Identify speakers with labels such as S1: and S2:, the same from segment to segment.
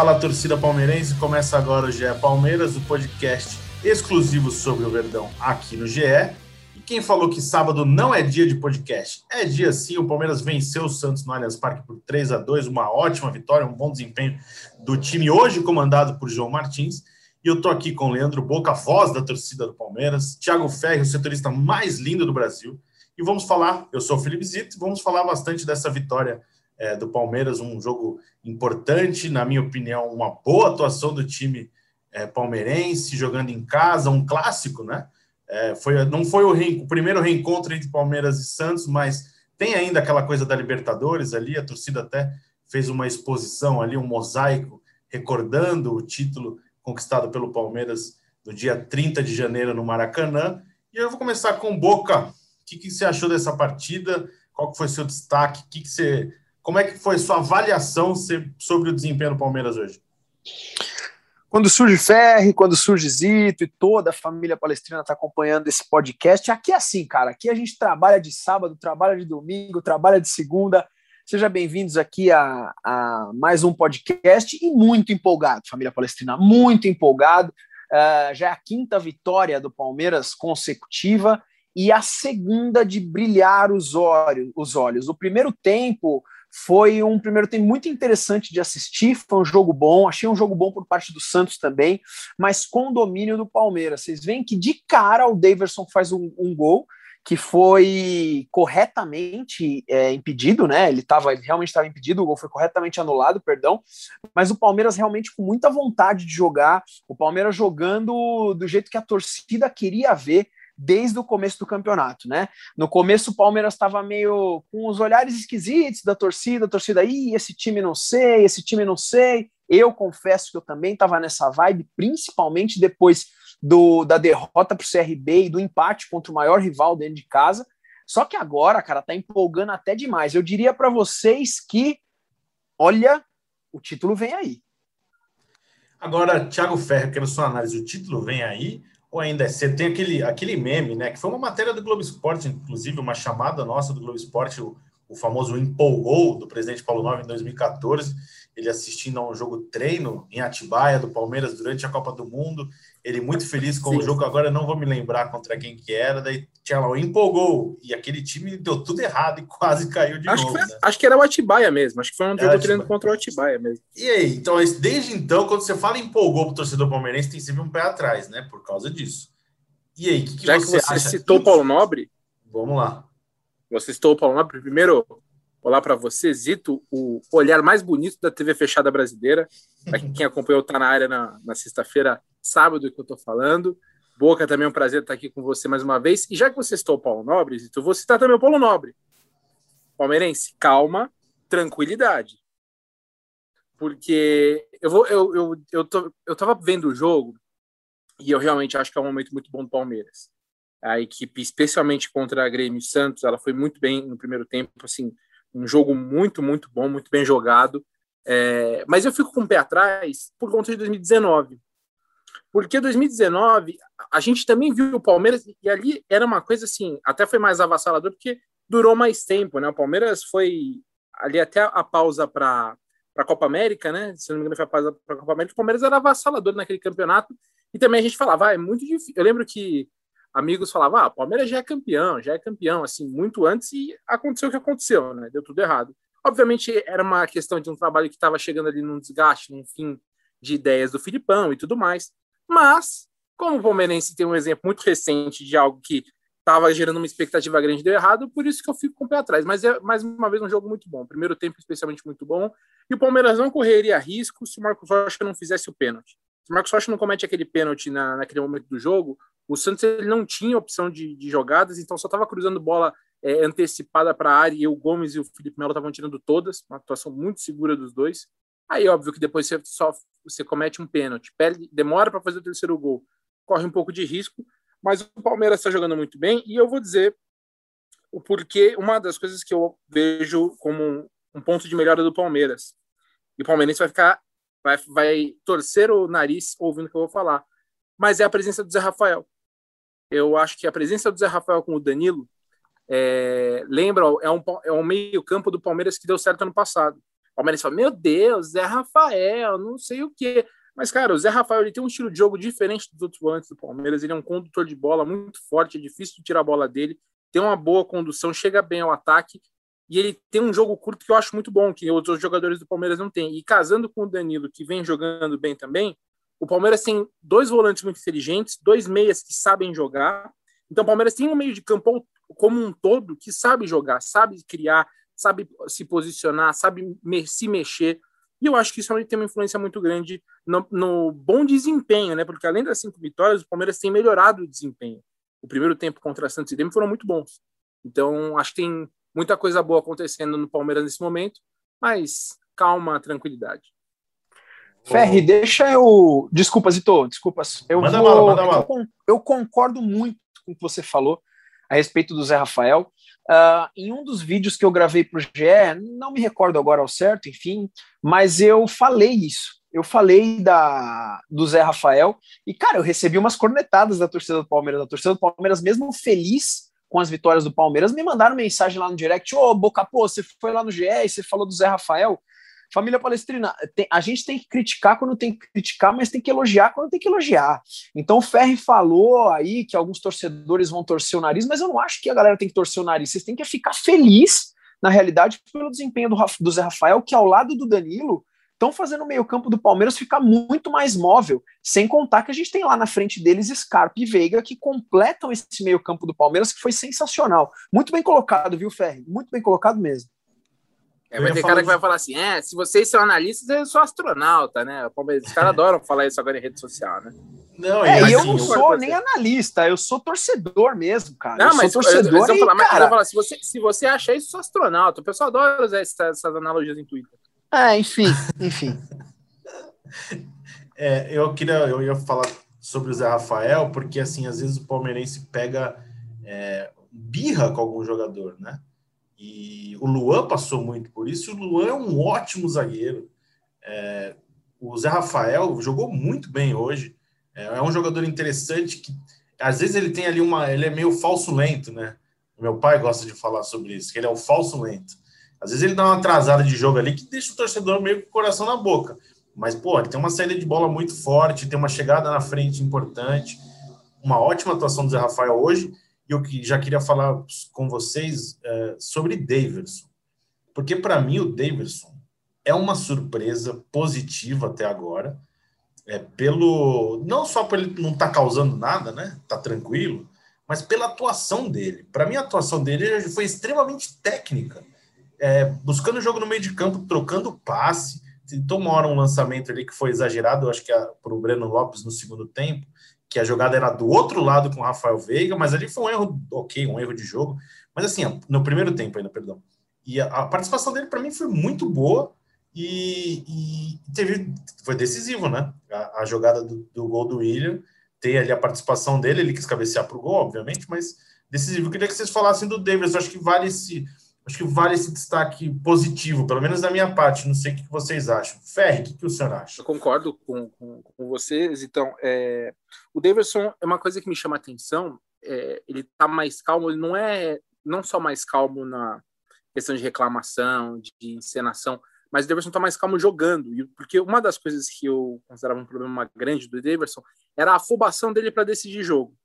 S1: Fala, torcida palmeirense. Começa agora o GE Palmeiras, o podcast exclusivo sobre o Verdão aqui no GE. E quem falou que sábado não é dia de podcast? É dia sim. O Palmeiras venceu o Santos no Allianz Parque por 3 a 2 uma ótima vitória, um bom desempenho do time hoje comandado por João Martins. E eu tô aqui com Leandro Boca, voz da torcida do Palmeiras, Thiago Ferri, o setorista mais lindo do Brasil. E vamos falar, eu sou o Felipe Zito, vamos falar bastante dessa vitória é, do Palmeiras, um jogo importante, na minha opinião, uma boa atuação do time é, palmeirense, jogando em casa, um clássico, né? É, foi, não foi o, o, primeiro reencontro entre Palmeiras e Santos, mas tem ainda aquela coisa da Libertadores ali, a torcida até fez uma exposição ali, um mosaico, recordando o título conquistado pelo Palmeiras no dia 30 de janeiro no Maracanã. E eu vou começar com Boca. O que, que você achou dessa partida? Qual foi seu destaque? O que, que você como é que foi sua avaliação sobre o desempenho do Palmeiras hoje?
S2: Quando surge Ferri, quando surge Zito e toda a família palestrina está acompanhando esse podcast, aqui é assim, cara. Aqui a gente trabalha de sábado, trabalha de domingo, trabalha de segunda. Sejam bem-vindos aqui a, a, mais um podcast e muito empolgado, família palestrina, muito empolgado. Uh, já é a quinta vitória do Palmeiras consecutiva e a segunda de brilhar os olhos. Os olhos. O primeiro tempo foi um primeiro tempo muito interessante de assistir, foi um jogo bom, achei um jogo bom por parte do Santos também, mas com domínio do Palmeiras. Vocês veem que de cara o Daverson faz um, um gol que foi corretamente é, impedido, né? Ele estava realmente estava impedido, o gol foi corretamente anulado, perdão. Mas o Palmeiras realmente com muita vontade de jogar, o Palmeiras jogando do jeito que a torcida queria ver, desde o começo do campeonato, né? No começo o Palmeiras estava meio com os olhares esquisitos da torcida, a torcida aí, esse time não sei, esse time não sei. Eu confesso que eu também estava nessa vibe, principalmente depois do, da derrota para o CRB e do empate contra o maior rival dentro de casa. Só que agora, cara, tá empolgando até demais. Eu diria para vocês que, olha, o título vem aí.
S1: Agora, Thiago Ferro, quero sua análise. O título vem aí ou ainda é cedo? Tem aquele, aquele meme, né? Que foi uma matéria do Globo Esporte, inclusive, uma chamada nossa do Globo Esporte, o, o famoso empolgou do presidente Paulo Nobre em 2014, ele assistindo a um jogo treino em Atibaia do Palmeiras durante a Copa do Mundo, ele muito feliz com Sim. o jogo, agora não vou me lembrar contra quem que era, daí tinha lá o empolgou, e aquele time deu tudo errado e quase caiu de
S2: acho
S1: novo.
S2: Que foi, né? Acho que era o Atibaia mesmo, acho que foi um jogo treino contra o Atibaia mesmo.
S1: E aí, então, desde então, quando você fala empolgou pro torcedor palmeirense, tem sempre um pé atrás, né, por causa disso. E aí, que, que
S2: Já você que você citou o Paulo Nobre,
S1: vamos lá.
S2: Você citou o Paulo Nobre, primeiro Olá para você, Zito, o olhar mais bonito da TV fechada brasileira. Para quem acompanhou, tá na área na, na sexta-feira, sábado que eu estou falando. Boca, também é um prazer estar aqui com você mais uma vez. E já que você citou o Paulo Nobre, eu vou citar também o Paulo Nobre. Palmeirense, calma, tranquilidade. Porque eu vou, eu, eu, eu, tô, eu tava vendo o jogo e eu realmente acho que é um momento muito bom do Palmeiras. A equipe, especialmente contra a Grêmio Santos, ela foi muito bem no primeiro tempo, assim, um jogo muito, muito bom, muito bem jogado. É, mas eu fico com o pé atrás por conta de 2019. Porque 2019, a gente também viu o Palmeiras, e ali era uma coisa assim, até foi mais avassalador, porque durou mais tempo, né? O Palmeiras foi ali até a pausa para a Copa América, né? Se não me engano, foi a pausa para a Copa América. O Palmeiras era avassalador naquele campeonato, e também a gente falava, ah, é muito difícil. Eu lembro que amigos falavam, ah, o Palmeiras já é campeão, já é campeão, assim, muito antes, e aconteceu o que aconteceu, né? Deu tudo errado. Obviamente, era uma questão de um trabalho que estava chegando ali num desgaste, num fim de ideias do Filipão e tudo mais. Mas, como o Palmeirense tem um exemplo muito recente de algo que estava gerando uma expectativa grande deu errado, por isso que eu fico com o pé atrás. Mas é, mais uma vez, um jogo muito bom. Primeiro tempo, especialmente, muito bom. E o Palmeiras não correria risco se o Marcos Rocha não fizesse o pênalti. Se o Marcos Rocha não comete aquele pênalti na, naquele momento do jogo, o Santos ele não tinha opção de, de jogadas, então só estava cruzando bola é, antecipada para a área e o Gomes e o Felipe Melo estavam tirando todas, uma atuação muito segura dos dois. Aí, óbvio que depois você só você comete um pênalti, perde, demora para fazer o terceiro gol, corre um pouco de risco, mas o Palmeiras está jogando muito bem e eu vou dizer o porquê, uma das coisas que eu vejo como um, ponto de melhora do Palmeiras. E o Palmeirense vai ficar, vai, vai torcer o nariz ouvindo o que eu vou falar, mas é a presença do Zé Rafael eu acho que a presença do Zé Rafael com o Danilo é, lembra, é um, é um meio campo do Palmeiras que deu certo ano passado. Palmeiras fala, meu Deus, Zé Rafael, não sei o quê. Mas, cara, o Zé Rafael ele tem um estilo de jogo diferente dos outros volantes do Palmeiras. Ele é um condutor de bola muito forte, é difícil de tirar a bola dele, tem uma boa condução, chega bem ao ataque. E ele tem um jogo curto que eu acho muito bom, que outros jogadores do Palmeiras não têm. E casando com o Danilo, que vem jogando bem também, o Palmeiras tem dois volantes muito inteligentes, dois meias que sabem jogar. Então, o Palmeiras tem um meio de campo como um todo que sabe jogar, sabe criar, sabe se posicionar, sabe me se mexer. E eu acho que isso tem uma influência muito grande no, no, bom desempenho, né? Porque além das cinco vitórias, o Palmeiras tem melhorado o desempenho. O primeiro tempo contra a Santos e Grêmio foram muito bons. Então, acho que tem muita coisa boa acontecendo no Palmeiras nesse momento, mas calma, tranquilidade.
S3: Ferri, deixa eu. Desculpa, Zito, desculpas. Eu, manda vou... manda eu, eu concordo muito com o que você falou a respeito do Zé Rafael. Uh, em um dos vídeos que eu gravei para o GE, não me recordo agora ao certo, enfim, mas eu falei isso. Eu falei da, do Zé Rafael e, cara, eu recebi umas cornetadas da torcida do Palmeiras. A torcida do Palmeiras, mesmo feliz com as vitórias do Palmeiras, me mandaram mensagem lá no direct: Ô, oh, Boca, pô, você foi lá no GE e você falou do Zé Rafael. Família Palestrina, tem, a gente tem que criticar quando tem que criticar, mas tem que elogiar quando tem que elogiar. Então o Ferri falou aí que alguns torcedores vão torcer o nariz, mas eu não acho que a galera tem que torcer o nariz. Vocês têm que ficar feliz, na realidade, pelo desempenho do, do Zé Rafael, que ao lado do Danilo estão fazendo o meio-campo do Palmeiras ficar muito mais móvel, sem contar que a gente tem lá na frente deles Scarpa e Veiga que completam esse meio-campo do Palmeiras, que foi sensacional. Muito bem colocado, viu, Ferri? Muito bem colocado mesmo.
S2: É, vai ter cara que vai falar assim: é, se vocês são analistas, eu sou astronauta, né? Os caras adoram falar isso agora em rede social, né?
S3: Não, é, e eu não sou nem analista, eu sou torcedor mesmo, cara. Não, eu mas torcedor. Eu, eu,
S2: falar, cara... falar, se, você, se você acha isso, sou astronauta. O pessoal adora usar essas, essas analogias em Twitter.
S3: É, enfim, enfim.
S1: é, eu queria, eu ia falar sobre o Zé Rafael, porque assim, às vezes o palmeirense pega é, birra com algum jogador, né? E o Luan passou muito por isso. E o Luan é um ótimo zagueiro. É, o Zé Rafael jogou muito bem hoje. É, é, um jogador interessante que às vezes ele tem ali uma. Ele é meio falso lento, né? Meu pai gosta de falar sobre isso, que ele é um falso lento. Às vezes ele dá uma atrasada de jogo ali que deixa o torcedor meio com o coração na boca. Mas, pô, ele tem uma saída de bola muito forte, tem uma chegada na frente importante. Uma ótima atuação do Zé Rafael hoje e eu já queria falar com vocês é, sobre Davidson, porque para mim o Davidson é uma surpresa positiva até agora, é, pelo não só por ele não estar tá causando nada, né? Tá tranquilo, mas pela atuação dele. Para mim a atuação dele foi extremamente técnica, é, buscando o jogo no meio de campo, trocando passe. Tentou uma hora um lançamento ali que foi exagerado, acho que para o Breno Lopes no segundo tempo, que a jogada era do outro lado com o Rafael Veiga, mas ali foi um erro, ok, um erro de jogo. Mas assim, no primeiro tempo ainda, perdão. E a, a participação dele, para mim, foi muito boa e, e, teve, foi decisivo, né? A, a jogada do, do, gol do William, ter ali a participação dele, ele quis cabecear para o gol, obviamente, mas decisivo. Eu queria que vocês falassem do Davis, acho que vale esse acho que vale esse destaque positivo, pelo menos da minha parte. Não sei o que vocês acham. Ferre, o que, que o senhor acha?
S2: Eu concordo com, com, com vocês. Então, é, o Davidson é uma coisa que me chama a atenção. É, ele está mais calmo, ele não é não só mais calmo na questão de reclamação, de encenação, mas o Davidson está mais calmo jogando. Porque uma das coisas que eu considerava um problema grande do Davidson era a afobação dele para decidir jogo.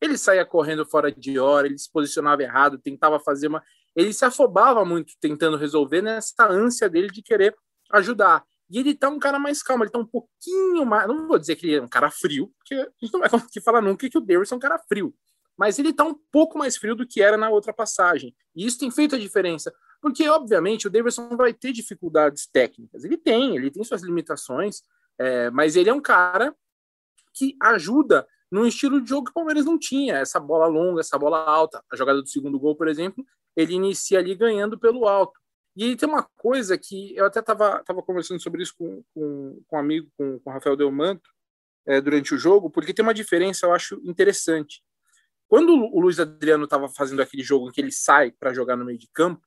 S2: Ele saía correndo fora de hora, ele se posicionava errado, tentava fazer uma ele se afobava muito tentando resolver nessa ânsia dele de querer ajudar. E ele tá um cara mais calmo, ele tá um pouquinho mais. Não vou dizer que ele é um cara frio, porque a gente não vai conseguir falar nunca que o Davis é um cara frio. Mas ele tá um pouco mais frio do que era na outra passagem. E isso tem feito a diferença. Porque, obviamente, o Davidson vai ter dificuldades técnicas. Ele tem, ele tem suas limitações, é, mas ele é um cara que ajuda num estilo de jogo que o Palmeiras não tinha. Essa bola longa, essa bola alta. A jogada do segundo gol, por exemplo, ele inicia ali ganhando pelo alto. E aí tem uma coisa que eu até estava tava conversando sobre isso com, com, com um amigo, com, com o Rafael Delmanto, é, durante o jogo, porque tem uma diferença, eu acho interessante. Quando o Luiz Adriano estava fazendo aquele jogo em que ele sai para jogar no meio de campo,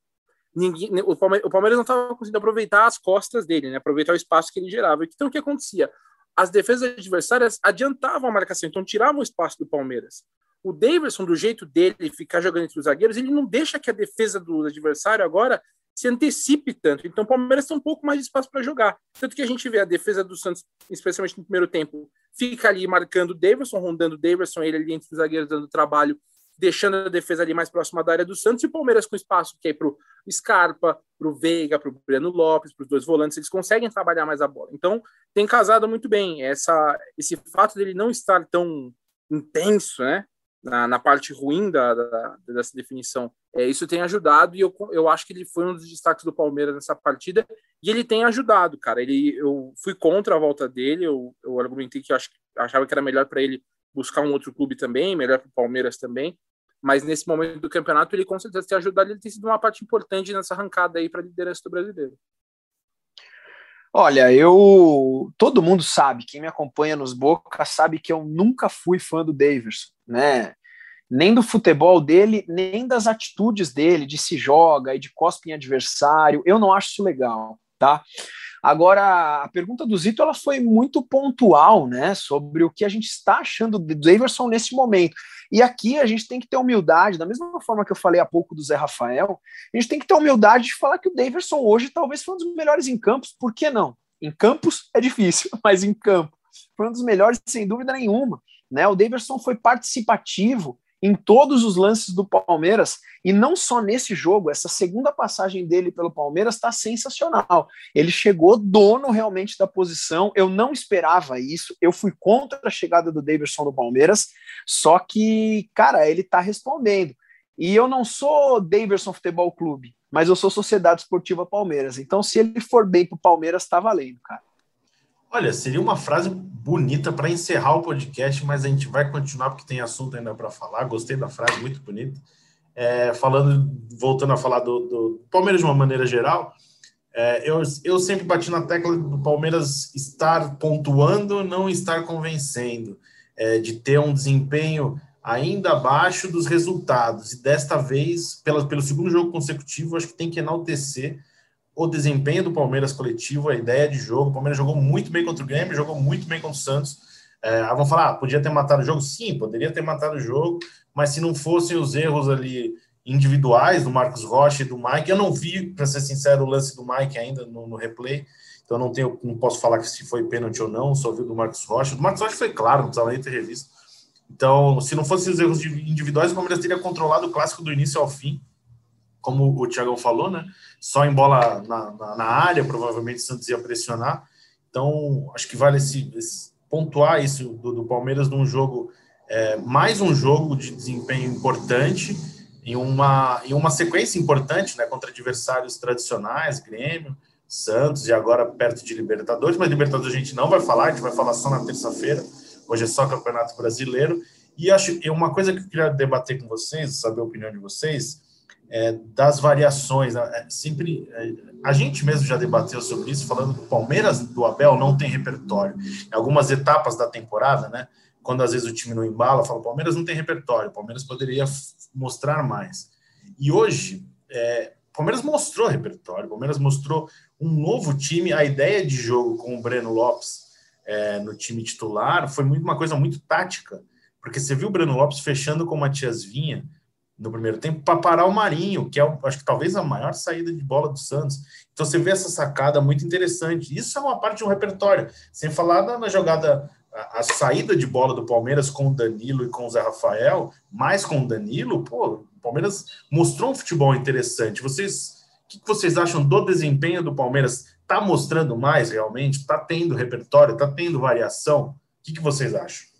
S2: ninguém, o, Palmeiras, o Palmeiras não estava conseguindo aproveitar as costas dele, né, aproveitar o espaço que ele gerava. Então o que acontecia? As defesas adversárias adiantavam a marcação, então tiravam o espaço do Palmeiras o Davidson, do jeito dele, ficar jogando entre os zagueiros, ele não deixa que a defesa do adversário agora se antecipe tanto. Então o Palmeiras tem um pouco mais de espaço para jogar. Tanto que a gente vê a defesa do Santos, especialmente no primeiro tempo, fica ali marcando o Davidson, rondando o Davidson, ele ali entre os zagueiros dando trabalho, deixando a defesa ali mais próxima da área do Santos, e o Palmeiras com espaço que é para o Scarpa, para o Veiga, para o Breno Lopes, para os dois volantes, eles conseguem trabalhar mais a bola. Então tem casado muito bem. Essa, esse fato dele não estar tão intenso, né? Na, na parte ruim da, da, dessa definição, é, isso tem ajudado e eu, eu acho que ele foi um dos destaques do Palmeiras nessa partida e ele tem ajudado, cara. Ele, eu fui contra a volta dele, eu, eu argumentei que eu ach, achava que era melhor para ele buscar um outro clube também, melhor para o Palmeiras também, mas nesse momento do campeonato ele com certeza tem ajudado, ele tem sido uma parte importante nessa arrancada aí para a liderança do brasileiro.
S3: Olha, eu todo mundo sabe, quem me acompanha nos Boca sabe que eu nunca fui fã do Davidson, né? Nem do futebol dele, nem das atitudes dele, de se joga e de cospe em adversário. Eu não acho isso legal, tá? Agora, a pergunta do Zito ela foi muito pontual, né, sobre o que a gente está achando do Daverson nesse momento. E aqui a gente tem que ter humildade, da mesma forma que eu falei há pouco do Zé Rafael, a gente tem que ter humildade de falar que o Daverson hoje talvez foi um dos melhores em campos, por que não? Em campos é difícil, mas em campo foi um dos melhores sem dúvida nenhuma. Né? O Daverson foi participativo em todos os lances do Palmeiras, e não só nesse jogo, essa segunda passagem dele pelo Palmeiras está sensacional. Ele chegou dono realmente da posição, eu não esperava isso, eu fui contra a chegada do Davidson no Palmeiras, só que, cara, ele está respondendo. E eu não sou Davidson Futebol Clube, mas eu sou Sociedade Esportiva Palmeiras. Então, se ele for bem para o Palmeiras, está valendo, cara.
S1: Olha, seria uma frase bonita para encerrar o podcast, mas a gente vai continuar porque tem assunto ainda para falar. Gostei da frase, muito bonita. É, falando, voltando a falar do, do, Palmeiras de uma maneira geral, é, eu, eu sempre bati na tecla do Palmeiras estar pontuando, não estar convencendo, é, de ter um desempenho ainda abaixo dos resultados. E desta vez, pela, pelo segundo jogo consecutivo, acho que tem que enaltecer o desempenho do Palmeiras coletivo, a ideia de jogo. O Palmeiras jogou muito bem contra o Grêmio, jogou muito bem contra o Santos. É, vão falar, ah, podia ter matado o jogo? Sim, poderia ter matado o jogo, mas se não fossem os erros ali individuais do Marcos Rocha e do Mike, eu não vi, para ser sincero, o lance do Mike ainda no, no, replay, então não tenho, não posso falar se foi pênalti ou não, só vi do Marcos Rocha. O Marcos Rocha foi claro, não precisava nem ter revisto. Então, se não fossem os erros individuais, o Palmeiras teria controlado o clássico do início ao fim como o Thiagão falou, né? Só em bola na, na, na área, provavelmente o Santos ia pressionar. Então, acho que vale esse, esse pontuar isso do, do, Palmeiras num jogo, é, mais um jogo de desempenho importante, em uma, em uma sequência importante, né? Contra adversários tradicionais, Grêmio, Santos e agora perto de Libertadores, mas Libertadores a gente não vai falar, a gente vai falar só na terça-feira. Hoje é só Campeonato Brasileiro. E acho uma coisa que eu queria debater com vocês, saber a opinião de vocês, é, das variações. Né? É, sempre é, a gente mesmo já debateu sobre isso, falando que o Palmeiras do Abel não tem repertório. Em algumas etapas da temporada, né? Quando às vezes o time não embala, fala: o Palmeiras não tem repertório, o Palmeiras poderia mostrar mais. E hoje, é, o Palmeiras mostrou repertório, o Palmeiras mostrou um novo time, a ideia de jogo com o Breno Lopes é, no time titular foi muito, uma coisa muito tática, porque você viu o Breno Lopes fechando com o Matias Vinha no primeiro tempo para parar o Marinho, que é, acho que talvez a maior saída de bola do Santos. Então você vê essa sacada muito interessante. Isso é uma parte de um repertório. Sem falar na, jogada, a, a, saída de bola do Palmeiras com o Danilo e com o Zé Rafael, mais com o Danilo, pô, o Palmeiras mostrou um futebol interessante. Vocês, o que, vocês acham do desempenho do Palmeiras? Está mostrando mais realmente? Está tendo repertório? Está tendo variação? O que, que vocês acham?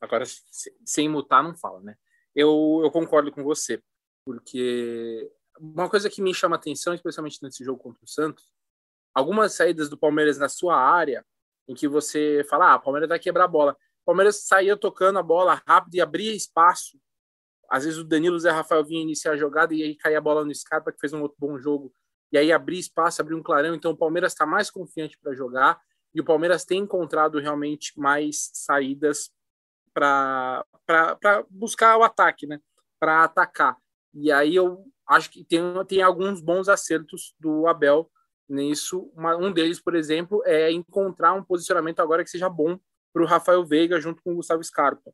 S2: Agora, sem mutar, não fala, né? Eu, eu concordo com você, porque uma coisa que me chama atenção, especialmente nesse jogo contra o Santos, algumas saídas do Palmeiras na sua área, em que você fala, ah, o Palmeiras vai quebrar a bola. O Palmeiras saía tocando a bola rápido e abria espaço. Às vezes o Danilo Zé Rafael vinha iniciar a jogada e aí caía a bola no Scarpa, que fez um outro bom jogo. E aí abria espaço, abria um clarão. Então o Palmeiras está mais confiante para jogar e o Palmeiras tem encontrado realmente mais saídas para buscar o ataque, né? Para atacar. E aí eu acho que tem, tem alguns bons acertos do Abel nisso. Uma, um deles, por exemplo, é encontrar um posicionamento agora que seja bom para o Rafael Veiga junto com o Gustavo Scarpa.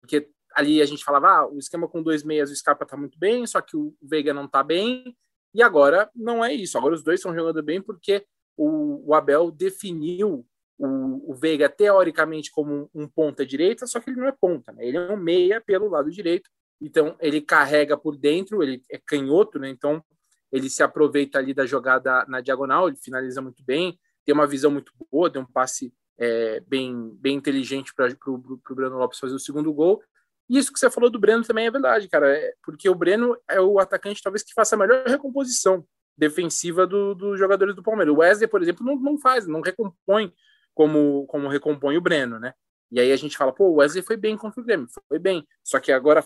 S2: Porque ali a gente falava, ah, o esquema com dois meias, o Scarpa tá muito bem, só que o Veiga não tá bem, e agora não é isso. Agora os dois estão jogando bem porque o, o Abel definiu o, o, Veiga teoricamente como um, um ponta direita, só que ele não é ponta, né? Ele é um meia pelo lado direito, então ele carrega por dentro, ele é canhoto, né? Então ele se aproveita ali da jogada na diagonal, ele finaliza muito bem, tem uma visão muito boa, tem um passe é, bem, bem inteligente para o Breno Lopes fazer o segundo gol. E isso que você falou do Breno também é verdade, cara, é, porque o Breno é o atacante talvez que faça a melhor recomposição defensiva dos do jogadores do Palmeiras. O Wesley, por exemplo, não, não faz, não recompõe como, como recompõe o Breno, né? E aí a gente fala, pô, o Wesley foi bem contra o Grêmio, foi bem. Só que agora,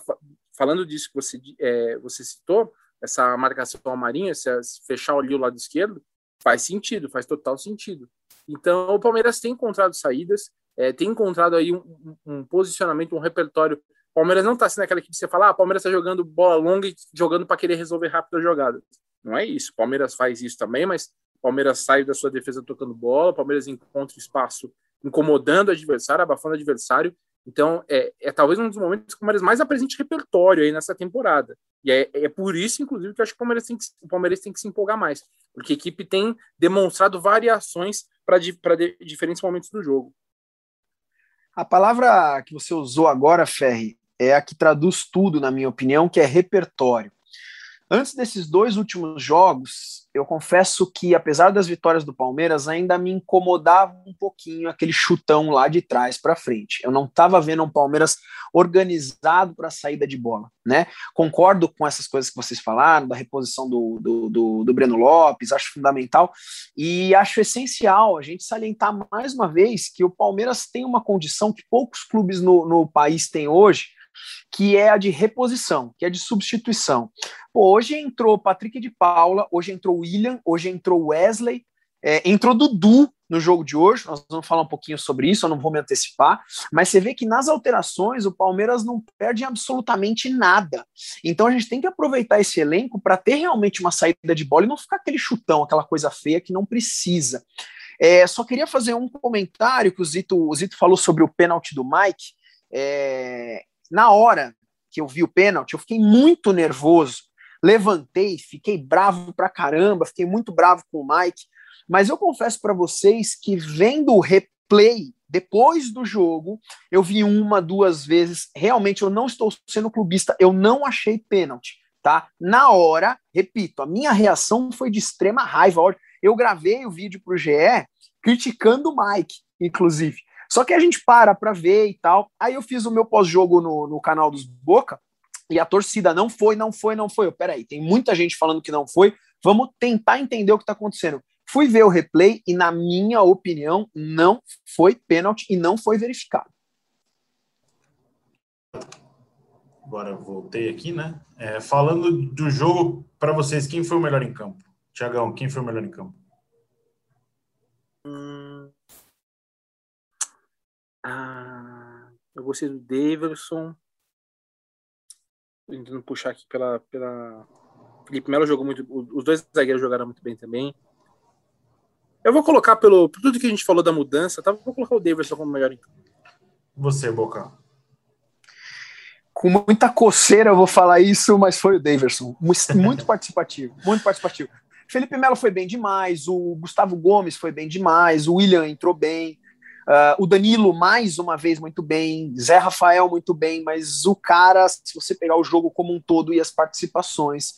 S2: falando disso que você, é, você citou, essa marcação ao se fechar ali o lado esquerdo, faz sentido, faz total sentido. Então, o Palmeiras tem encontrado saídas, é, tem encontrado aí um, um, posicionamento, um repertório. O Palmeiras não está sendo aquela equipe que você fala, ah, o Palmeiras está jogando bola longa e jogando para querer resolver rápido a jogada. Não é isso. O Palmeiras faz isso também, mas o Palmeiras sai da sua defesa tocando bola, o Palmeiras encontra espaço incomodando o adversário, abafando o adversário. Então, é, é talvez um dos momentos que o Palmeiras mais apresente repertório aí nessa temporada. E é, é por isso, inclusive, que eu acho que o Palmeiras, tem que o Palmeiras tem que se empolgar mais, porque a equipe tem demonstrado variações para diferentes momentos do jogo.
S3: A palavra que você usou agora, Ferri, é a que traduz tudo, na minha opinião, que é repertório. Antes desses dois últimos jogos, eu confesso que, apesar das vitórias do Palmeiras, ainda me incomodava um pouquinho aquele chutão lá de trás para frente. Eu não estava vendo um Palmeiras organizado para a saída de bola. Né? Concordo com essas coisas que vocês falaram, da reposição do, do, do, do Breno Lopes, acho fundamental e acho essencial a gente salientar mais uma vez que o Palmeiras tem uma condição que poucos clubes no, no país têm hoje que é a de reposição, que é de substituição. Pô, hoje entrou Patrick de Paula, hoje entrou William, hoje entrou Wesley, é, entrou Dudu no jogo de hoje, nós vamos falar um pouquinho sobre isso, eu não vou me antecipar, mas você vê que nas alterações o Palmeiras não perde absolutamente nada. Então a gente tem que aproveitar esse elenco para ter realmente uma saída de bola e não ficar aquele chutão, aquela coisa feia que não precisa. É, só queria fazer um comentário que o Zito, o Zito falou sobre o pênalti do Mike. É, na hora que eu vi o pênalti, eu fiquei muito nervoso. Levantei, fiquei bravo pra caramba, fiquei muito bravo com o Mike. Mas eu confesso para vocês que vendo o replay depois do jogo, eu vi uma, duas vezes. Realmente, eu não estou sendo clubista, eu não achei pênalti, tá? Na hora, repito, a minha reação foi de extrema raiva. Eu gravei o vídeo pro GE criticando o Mike, inclusive. Só que a gente para para ver e tal. Aí eu fiz o meu pós-jogo no, no canal dos Boca e a torcida não foi, não foi, não foi. Eu, peraí, tem muita gente falando que não foi. Vamos tentar entender o que está acontecendo. Fui ver o replay e, na minha opinião, não foi pênalti e não foi verificado.
S1: Agora voltei aqui, né? É, falando do jogo, para vocês, quem foi o melhor em campo? Tiagão, quem foi o melhor em campo?
S2: Ah, eu gostei do Davidson. Tentando puxar aqui pela, pela. Felipe Melo jogou muito. Os dois zagueiros jogaram muito bem também. Eu vou colocar pelo por tudo que a gente falou da mudança, tá? Vou colocar o Davidson como melhor em campo.
S1: Você, Boca.
S3: Com muita coceira eu vou falar isso, mas foi o Davidson. Muito participativo, muito participativo. Felipe Melo foi bem demais, o Gustavo Gomes foi bem demais, o William entrou bem. Uh, o Danilo, mais uma vez, muito bem. Zé Rafael, muito bem. Mas o cara, se você pegar o jogo como um todo e as participações.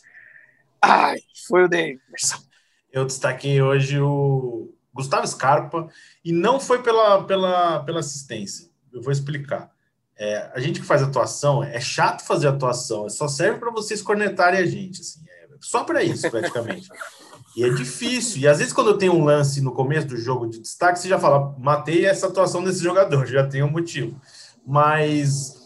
S3: Ai, foi o Davidson.
S1: Eu destaquei hoje o Gustavo Scarpa. E não foi pela, pela, pela assistência. Eu vou explicar. É, a gente que faz atuação, é chato fazer atuação. Só serve para vocês cornetarem a gente. Assim, é só para isso, praticamente. E é difícil. E às vezes, quando eu tenho um lance no começo do jogo de destaque, você já fala, matei essa atuação desse jogador, já tem um motivo. Mas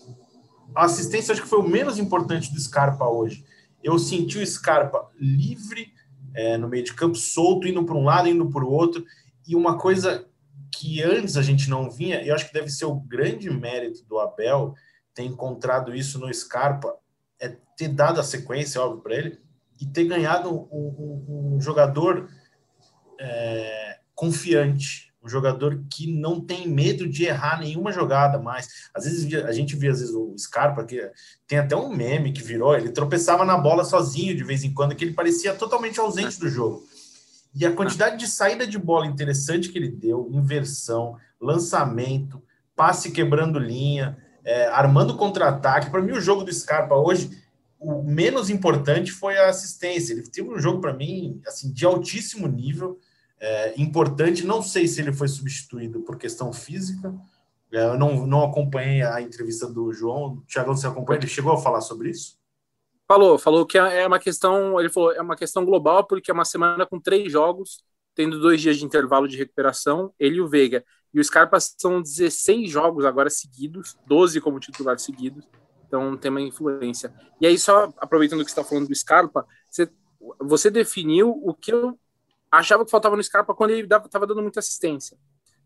S1: a assistência acho que foi o menos importante do Scarpa hoje. Eu senti o Scarpa livre é, no meio de campo, solto, indo para um lado, indo para o outro. E uma coisa que antes a gente não vinha, eu acho que deve ser o grande mérito do Abel ter encontrado isso no Scarpa, é ter dado a sequência, óbvio, para ele, e ter ganhado um, um, um jogador é, confiante, um jogador que não tem medo de errar nenhuma jogada mais. Às vezes a gente vê às vezes o Scarpa que tem até um meme que virou, ele tropeçava na bola sozinho de vez em quando, que ele parecia totalmente ausente do jogo. E a quantidade de saída de bola interessante que ele deu, inversão, lançamento, passe quebrando linha, é, armando contra-ataque. Para mim, o jogo do Scarpa hoje, o menos importante foi a assistência. Ele teve um jogo, para mim, assim, de altíssimo nível é, importante. Não sei se ele foi substituído por questão física. É, eu não, não acompanhei a entrevista do João. Tiago, você acompanha? Ele chegou a falar sobre isso?
S2: Falou, falou que é, é uma questão. Ele falou é uma questão global porque é uma semana com três jogos, tendo dois dias de intervalo de recuperação. Ele e o Veiga. E o Scarpa são 16 jogos agora seguidos, 12 como titular seguidos. Então tem uma influência. E aí, só aproveitando que você está falando do Scarpa, você, você definiu o que eu achava que faltava no Scarpa quando ele estava dando muita assistência.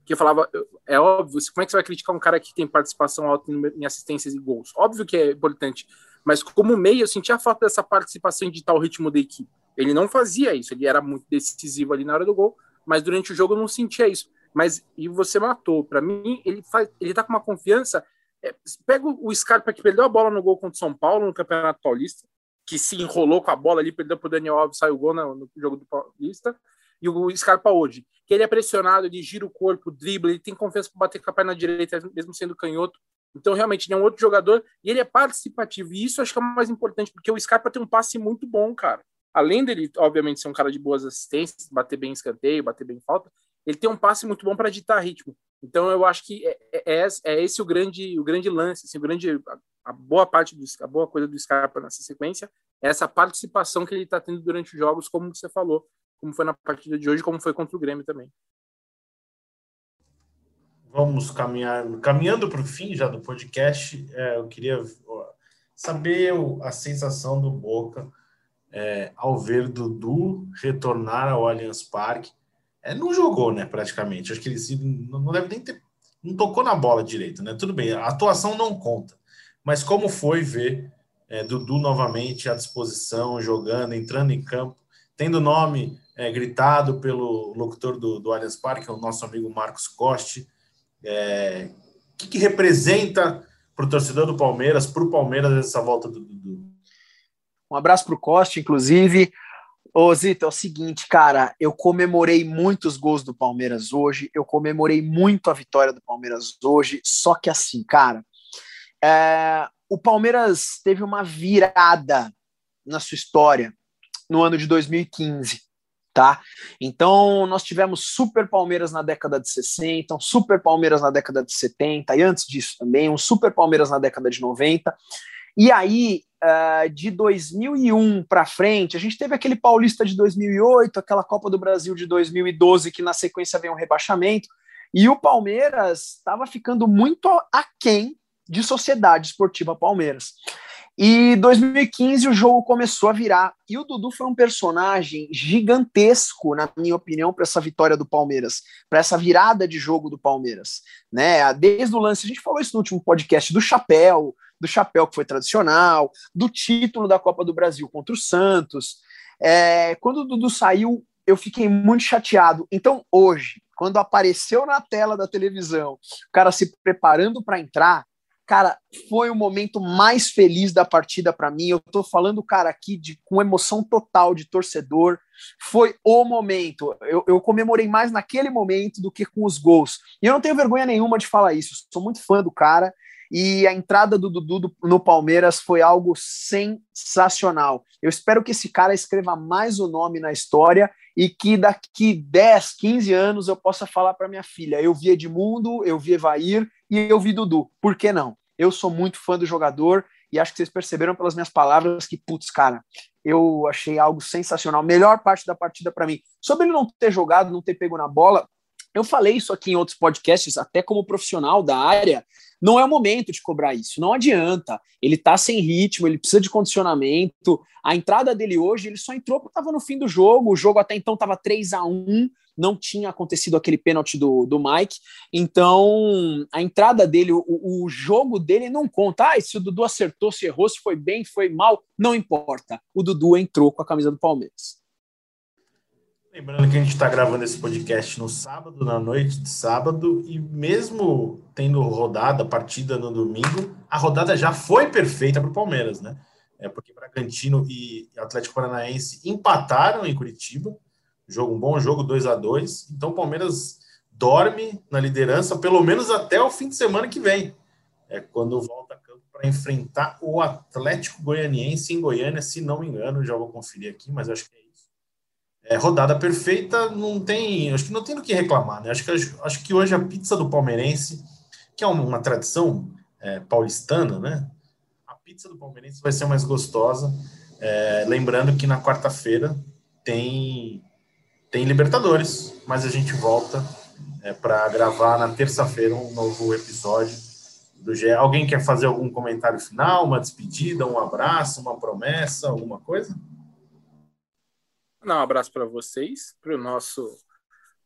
S2: Que eu falava, é óbvio, como é que você vai criticar um cara que tem participação alta em assistências e gols? Óbvio que é importante, mas como meio eu sentia falta dessa participação de tal ritmo da equipe. Ele não fazia isso, ele era muito decisivo ali na hora do gol, mas durante o jogo eu não sentia isso. Mas e você matou. Para mim, ele faz, ele tá com uma confiança. É, pega o Scarpa que perdeu a bola no gol contra o São Paulo no Campeonato Paulista, que se enrolou com a bola ali, perdeu para o Daniel Alves, saiu o gol no, no jogo do Paulista e o Scarpa hoje, que ele é pressionado, ele gira o corpo, dribla, ele tem confiança para bater com a perna direita, mesmo sendo canhoto. Então, realmente, ele é um outro jogador e ele é participativo. E isso acho que é o mais importante, porque o Scarpa tem um passe muito bom, cara. Além dele, obviamente, ser um cara de boas assistências, bater bem escanteio, bater bem falta, ele tem um passe muito bom para ditar ritmo. Então, eu acho que é, é, é, é, esse o grande, o grande lance, assim, o grande, a, boa parte, do, a boa coisa do Scarpa nessa sequência, é essa participação que ele está tendo durante os jogos, como você falou como foi na partida de hoje, como foi contra o Grêmio também.
S1: Vamos caminhar, caminhando para o fim já do podcast. É, eu queria saber a sensação do Boca é, ao ver Dudu retornar ao Allianz Parque. É, não jogou, né? Praticamente. Acho que ele não deve nem ter, não tocou na bola direito, né? Tudo bem, a atuação não conta. Mas como foi ver é, Dudu novamente à disposição, jogando, entrando em campo, tendo nome é, gritado pelo locutor do, do Allianz Parque, o nosso amigo Marcos Coste. É, o que, que representa para o torcedor do Palmeiras, para o Palmeiras, essa volta do Dudu?
S3: Um abraço para o Coste, inclusive. Ô, Zito, é o seguinte, cara, eu comemorei muitos gols do Palmeiras hoje, eu comemorei muito a vitória do Palmeiras hoje, só que assim, cara, é, o Palmeiras teve uma virada na sua história no ano de 2015 tá? Então, nós tivemos super Palmeiras na década de 60, um super Palmeiras na década de 70, e antes disso também, um super Palmeiras na década de 90. E aí, uh, de 2001 para frente, a gente teve aquele Paulista de 2008, aquela Copa do Brasil de 2012, que na sequência veio um rebaixamento, e o Palmeiras estava ficando muito aquém de Sociedade Esportiva Palmeiras. E 2015 o jogo começou a virar. E o Dudu foi um personagem gigantesco, na minha opinião, para essa vitória do Palmeiras, para essa virada de jogo do Palmeiras. Né? Desde o lance, a gente falou isso no último podcast, do chapéu, do chapéu que foi tradicional, do título da Copa do Brasil contra o Santos. É, quando o Dudu saiu, eu fiquei muito chateado. Então, hoje, quando apareceu na tela da televisão, o cara se preparando para entrar, Cara, foi o momento mais feliz da partida para mim. Eu tô falando, cara, aqui de, com emoção total de torcedor. Foi o momento. Eu, eu, comemorei mais naquele momento do que com os gols. E eu não tenho vergonha nenhuma de falar isso. Sou muito fã do cara. E a entrada do Dudu no Palmeiras foi algo sensacional. Eu espero que esse cara escreva mais o nome na história e que daqui 10, 15 anos eu possa falar para minha filha: eu vi Edmundo, eu vi Evair e eu vi Dudu. Por que não? Eu sou muito fã do jogador e acho que vocês perceberam pelas minhas palavras que, putz, cara, eu achei algo sensacional. Melhor parte da partida para mim. Sobre ele não ter jogado, não ter pego na bola, eu falei isso aqui em outros podcasts, até como profissional da área, não é o momento de cobrar isso, não adianta. Ele tá sem ritmo, ele precisa de condicionamento. A entrada dele hoje, ele só entrou porque estava no fim do jogo, o jogo até então estava 3 a 1 não tinha acontecido aquele pênalti do, do Mike, então a entrada dele, o, o jogo dele não conta. Ah, se o Dudu acertou, se errou, se foi bem, foi mal, não importa. O Dudu entrou com a camisa do Palmeiras.
S1: Lembrando que a gente está gravando esse podcast no sábado, na noite de sábado, e mesmo tendo rodada, partida no domingo, a rodada já foi perfeita para o Palmeiras, né? É porque Bragantino e Atlético Paranaense empataram em Curitiba, jogo um bom jogo, 2 a 2 Então o Palmeiras dorme na liderança, pelo menos até o fim de semana que vem. É quando volta a campo para enfrentar o Atlético Goianiense em Goiânia, se não me engano, já vou conferir aqui, mas acho que é rodada perfeita, não tem, acho que não tem do que reclamar, né? Acho que, acho que hoje a pizza do palmeirense, que é uma, uma tradição é, paulistana, né? A pizza do palmeirense vai ser mais gostosa. É, lembrando que na quarta-feira tem tem Libertadores, mas a gente volta é, para gravar na terça-feira um novo episódio do GE. Alguém quer fazer algum comentário final, uma despedida, um abraço, uma promessa, alguma coisa?
S2: Não, um abraço para vocês, para nosso,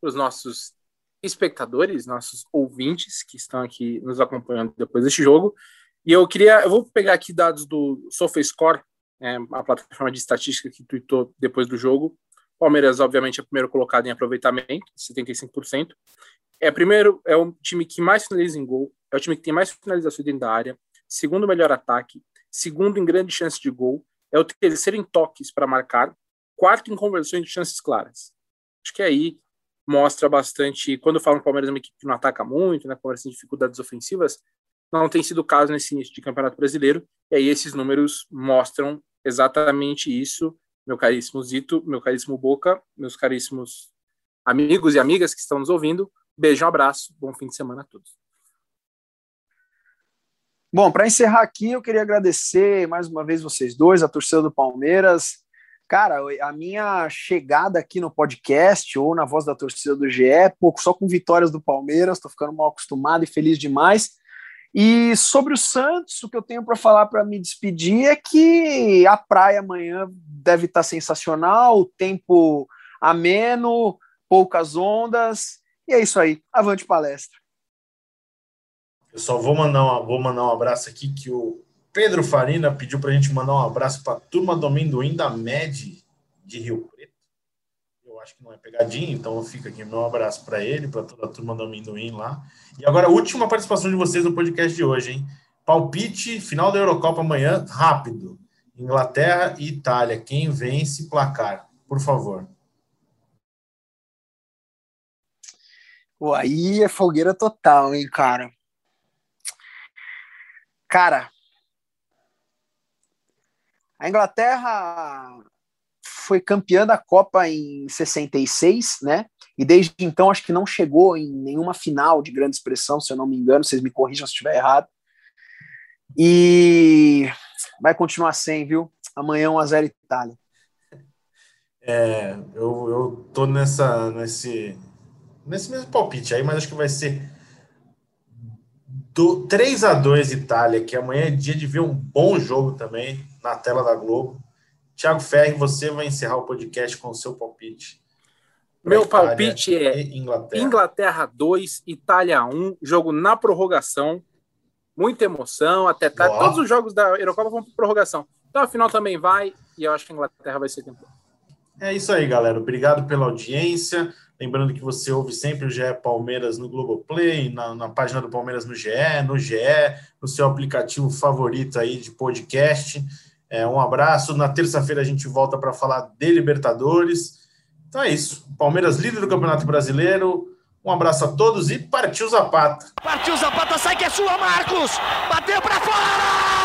S2: os nossos espectadores, nossos ouvintes que estão aqui nos acompanhando depois deste jogo. E eu queria, eu vou pegar aqui dados do SofaScore, é, a plataforma de estatística que tweetou depois do jogo. Palmeiras, obviamente, é o primeiro colocado em aproveitamento, 75%. É primeiro, é o time que mais finaliza em gol, é o time que tem mais finalizações dentro da área, segundo melhor ataque, segundo em grande chance de gol, é o terceiro em toques para marcar, quarto em conversões de chances claras. Acho que aí mostra bastante. Quando falam que o Palmeiras é uma equipe que não ataca muito, né, conversa em dificuldades ofensivas, não tem sido o caso nesse início de Campeonato Brasileiro. E aí esses números mostram exatamente isso meu caríssimo Zito, meu caríssimo Boca, meus caríssimos amigos e amigas que estão nos ouvindo. Beijo, um abraço, bom fim de semana a todos.
S3: Bom, para encerrar aqui, eu queria agradecer mais uma vez vocês dois, a torcida do Palmeiras. Cara, a minha chegada aqui no podcast ou na voz da torcida do GE, pouco só com vitórias do Palmeiras, estou ficando mal acostumado e feliz demais. E sobre o Santos, o que eu tenho para falar para me despedir é que a praia amanhã deve estar tá sensacional, o tempo ameno, poucas ondas, e é isso aí. Avante palestra.
S1: Eu só vou mandar, uma, vou mandar um abraço aqui que o Pedro Farina pediu para a gente mandar um abraço para a turma do amendoim da MED de Rio Preto. Eu acho que não é pegadinha, então fica aqui meu abraço para ele, para toda a turma do amendoim lá. E agora, a última participação de vocês no podcast de hoje, hein? Palpite, final da Eurocopa amanhã, rápido. Inglaterra e Itália. Quem vence placar? Por favor.
S3: Pô, aí é fogueira total, hein, cara. Cara, a Inglaterra foi campeã da Copa em 66, né? E desde então acho que não chegou em nenhuma final de grande expressão, se eu não me engano, vocês me corrijam se estiver errado. E vai continuar sem, viu? Amanhã 1x0 Itália.
S1: É, eu, eu tô nessa, nesse, nesse mesmo palpite aí, mas acho que vai ser do 3 a 2 Itália, que amanhã é dia de ver um bom jogo também na tela da Globo. Thiago Ferri, você vai encerrar o podcast com o seu palpite.
S2: Meu palpite é Inglaterra. Inglaterra 2, Itália 1, jogo na prorrogação. Muita emoção, até tá, todos os jogos da Eurocopa vão para prorrogação. Então a final também vai e eu acho que a Inglaterra vai ser campeã.
S1: É isso aí, galera. Obrigado pela audiência. Lembrando que você ouve sempre o GE Palmeiras no Globoplay, na, na página do Palmeiras no GE, no GE, no seu aplicativo favorito aí de podcast. É, um abraço. Na terça-feira a gente volta para falar de Libertadores. Então é isso. Palmeiras líder do Campeonato Brasileiro. Um abraço a todos e partiu Zapata.
S4: Partiu Zapata, sai que é sua, Marcos! Bateu para fora!